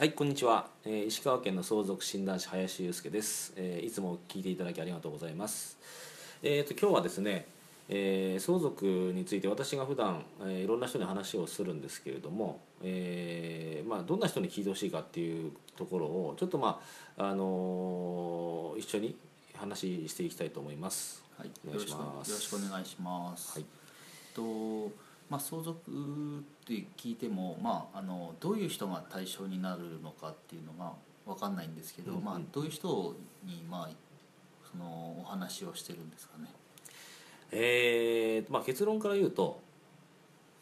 はいこんにちは、えー石川県の相続診断士林祐介です、えーいつも聞いていただきありがとうございます。えー、と今日はですね、えー相続について私が普段、えーいろんな人に話をするんですけれども、えーまあ、どんな人に聞いてほしいかっていうところをちょっとまあ、あのー一緒に話していきたいと思います。はい、お願いします。よろしくお願いします。はい。とまあ相続って聞いてもまああのどういう人が対象になるのかっていうのがわかんないんですけど、うんうん。まあどういう人にまあそのお話をしてるんですかね？えーまあ、結論から言うと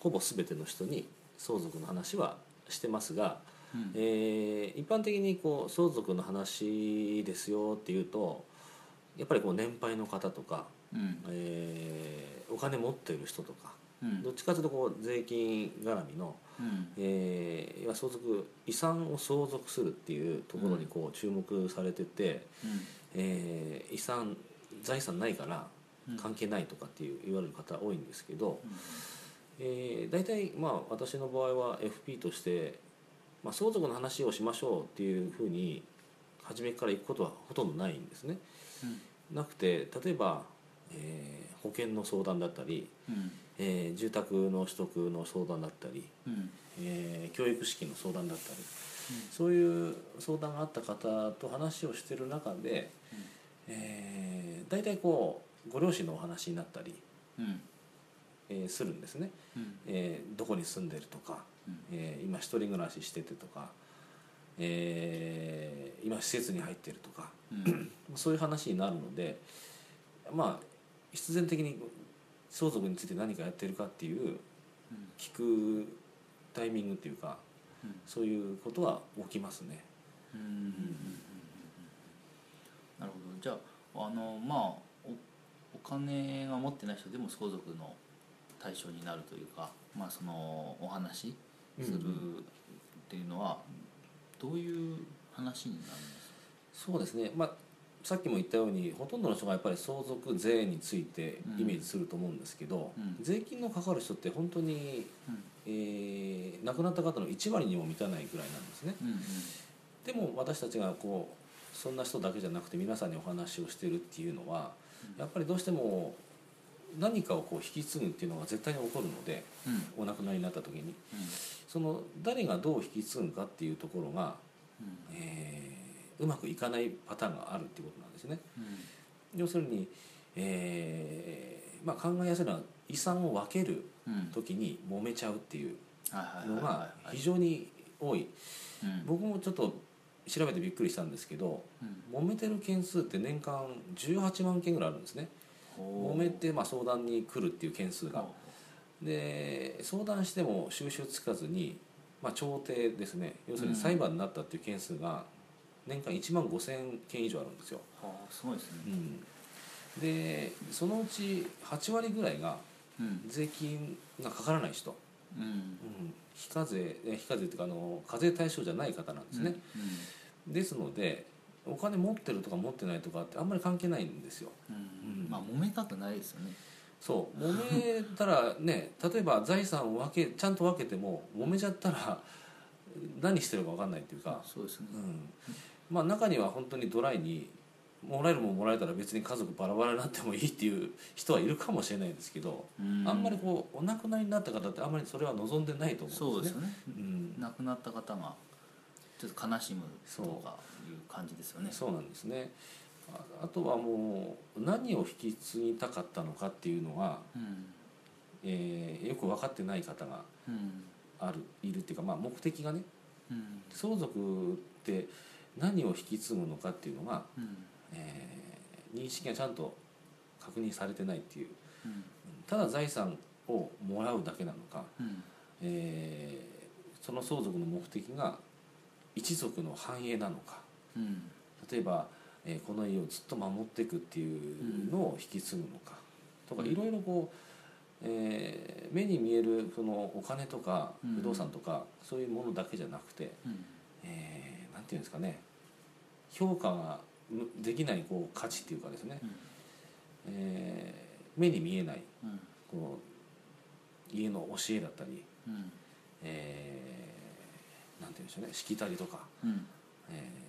ほぼ全ての人に相続の話はしてますが、うん。えー一般的にこう相続の話ですよっていうとやっぱりこう年配の方とか、うん。えーお金持っている人とかうんどっちかというとこう税金絡みの、うん。えー相続遺産を相続するっていうところにこう注目されてて、えー遺産財産ないからうん。関係ないとかっていう言われる方多いんですけど、えー大体まあ私の場合は FP として、まあ、相続の話をしましょうっていうふうに初めから行くことはほとんどないんですね。なくて例えば、えー保険の相談だったり、うんえー住宅の取得の相談だったり、うん。えー教育資金の相談だったり、そういう相談があった方と話をしてる中で、えー大体こうご両親のお話になったり、うん。えーするんですね。うん。えーどこに住んでるとか、うん。えー今一人暮らししててとか、えー今施設に入ってるとかうん。そういう話になるのでまあ必然的に相続について何かやってるかっていう聞くタイミングっていうかうん。そういうことは起きますね。うん。うん。うん。うん。うん。なるほど。じゃああのまあおお金が持ってない人でも相続の対象になるというかまあそのお話しするっていうのはどういう話になるんですか？そうですね、まあ、さっきも言ったようにほとんどの人がやっぱり相続税についてイメージすると思うんですけど、うん。税金のかかる人って本当に、えー亡くなった方の1割にも満たないぐらいなんですね。うんうん。でも私たちがこうそんな人だけじゃなくて皆さんにお話をしてるっていうのはやっぱりどうしても何かをこう引き継ぐっていうのが絶対に起こるのでうん。お亡くなりになった時に。その誰がどう引き継ぐかっていうところが、えーうまくいかないパターンがあるっていうことなんですね。うん。要するに、えーまあ、考えやすいのは遺産を分ける時に揉めちゃうっていうのが非常に多い。うん。僕もちょっと調べてびっくりしたんですけどうん。揉めてる件数って年間18万件ぐらいあるんですね。揉めてまあ相談に来るっていう件数が。ほで相談しても収拾つかずに、まあ、調停ですね。要するに裁判になったっていう件数が年間1万5000件以上あるんですよ、うはあすごいですね。うん、でそのうち8割ぐらいがうん。税金がかからない人、うん。うん、非課税え非課税っていうかあの課税対象じゃない方なんですね、ですのでお金持ってるとか持ってないとかってあんまり関係ないんですよ。うん。うん。うんまあ揉めたくないですよね。そう。揉めたらね例えば財産を分けちゃんと分けても揉めちゃったら何してるか分かんないっていうか、そうですねうん、まあ中には本当にドライにもらえるもんもらえたら別に家族バラバラになってもいいっていう人はいるかもしれないですけど、うん。あんまりこうお亡くなりになった方ってあんまりそれは望んでないと思そううんでね。ですすよね。うん。亡くなった方がちょっと悲しむとかいう感じですよね。そうなんですね。ああとはもう何を引き継ぎたかったのかっていうのが、うん。えーよく分かってない方がうん。あるいるっていうか、まあ、目的がね。うん。相続って何を引き継ぐのかっていうのが、うん。えー認識がちゃんと確認されてないっていう。うん。ただ財産をもらうだけなのか、うん。えーその相続の目的が一族の繁栄なのか。うん。例えば、えーこの家をずっと守っていくっていうのを引き継ぐのか。とかいろいろこう、えー目に見えるそのお金とかうん。不動産とか、そういうものだけじゃなくて、うん。えーなんていうんですかね評価がむできないこう価値っていうかですね、えー目に見えないうん。こう家の教えだったり、うん。えなんて言うんでしょうねしきたりとか、うん。えー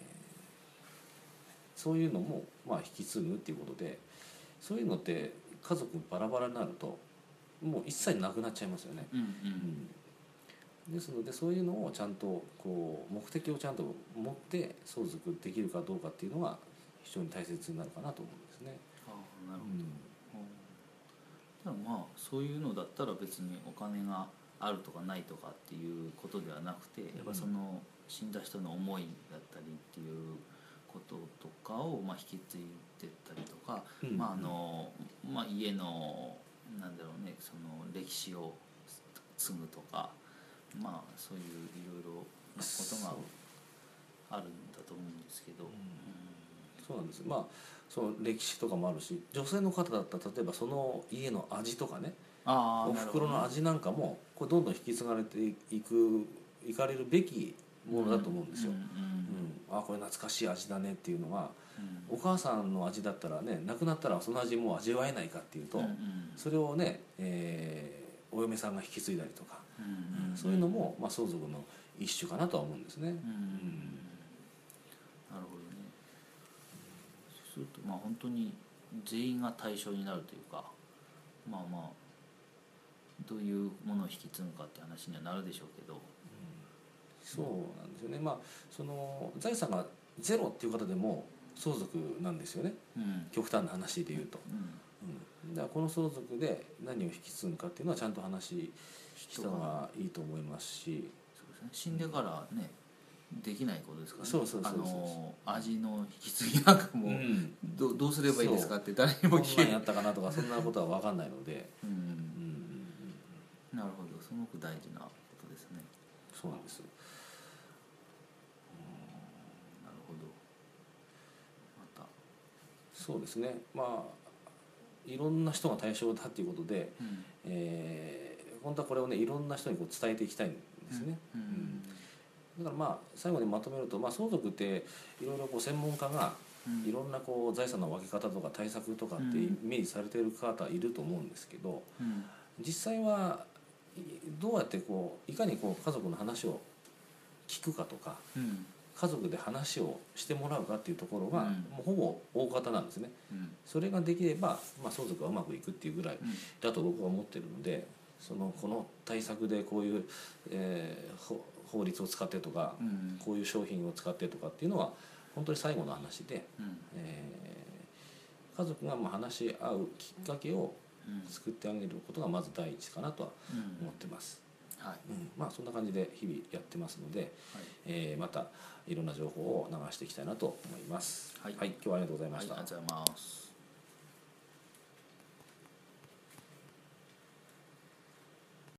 そういうのもまあ引き継ぐっていうことでそういうのって家族バラバラになるともう一切なくなっちゃいますよね。うん。うんですのでそういうのをちゃんとこう目的をちゃんと持って相続できるかどうかっていうのが非常に大切になるかなと思うんですね。ああなるうんほど、うん、ただまあそういうのだったら別にお金があるとかないとかっていうことではなくてやっぱその死んだ人の思いだったりっていうこととかをまあ引き継いでったりとか、うん。まああのまあ、家のなんだろうねその歴史を継ぐとかまあそういういろいろなことがあるんだと思うんですけど。そうなんです。まあその歴史とかもあるし女性の方だったら例えばその家の味とかね。おああなるほど袋の味なんかもこれどんどん引き継がれていくいかれるべきものだと思うんですよ。うんうんうん、あこれ懐かしい味だねっていうのがうん。お母さんの味だったらねなくなったらその味もう味わえないかっていうと、うんうん。それをね、えーお嫁さんが引き継いだりとか、そういうのも、まあ、相続の一種かなとは思うんですね。うん。なるほどね。そうするとまあ本当に全員が対象になるというかまあまあどういうものを引き継ぐかって話にはなるでしょうけど。そうなんですよね、まあ、その財産がゼロっていう方でも相続なんですよね。うん。極端な話で言うと、うん。うん、だからこの相続で何を引き継ぐかっていうのはちゃんと話した方がいいと思いますし。そうですね。死んでからねできないことですからね。そうそうそうそうあの味の引き継ぎなんかも、うん。どどうすればいいですかって誰にこんなんも聞けない、やったかなとかそんなことは分かんないので、うん。うん、なるほど。すごく大事なことですね。そうなんです。なるほど。また。そうですね。まあいろんな人が対象だっていうことで、うん。えー本当はこれをねいろんな人にこう伝えていきたいんですね、うん。うん。だからまあ最後にまとめると、まあ、相続っていろいろこう専門家がうん。いろんなこう財産の分け方とか対策とかってイメージされてる方いると思うんですけどうん。実際はいどうやってこういかにこう家族の話を聞くかとかうん家族で話をしてもらうかっていうところが、うん。もうほぼ大方なんですね。うん。それができれば、まあ、相続はうまくいくっていうぐらいだと僕は思ってるのでそのこの対策でこういう、えーほ法律を使ってとか、うん。こういう商品を使ってとかっていうのは本当に最後の話で、うん。えー家族がまあ話し合うきっかけをうん。作ってあげることがまず第一かなとはうん。思ってます、そんな感じで日々やってますので、はい。えーまたいろんな情報を流していきたいなと思います。はい。今日はありがとうございました、はい。ありがとうございます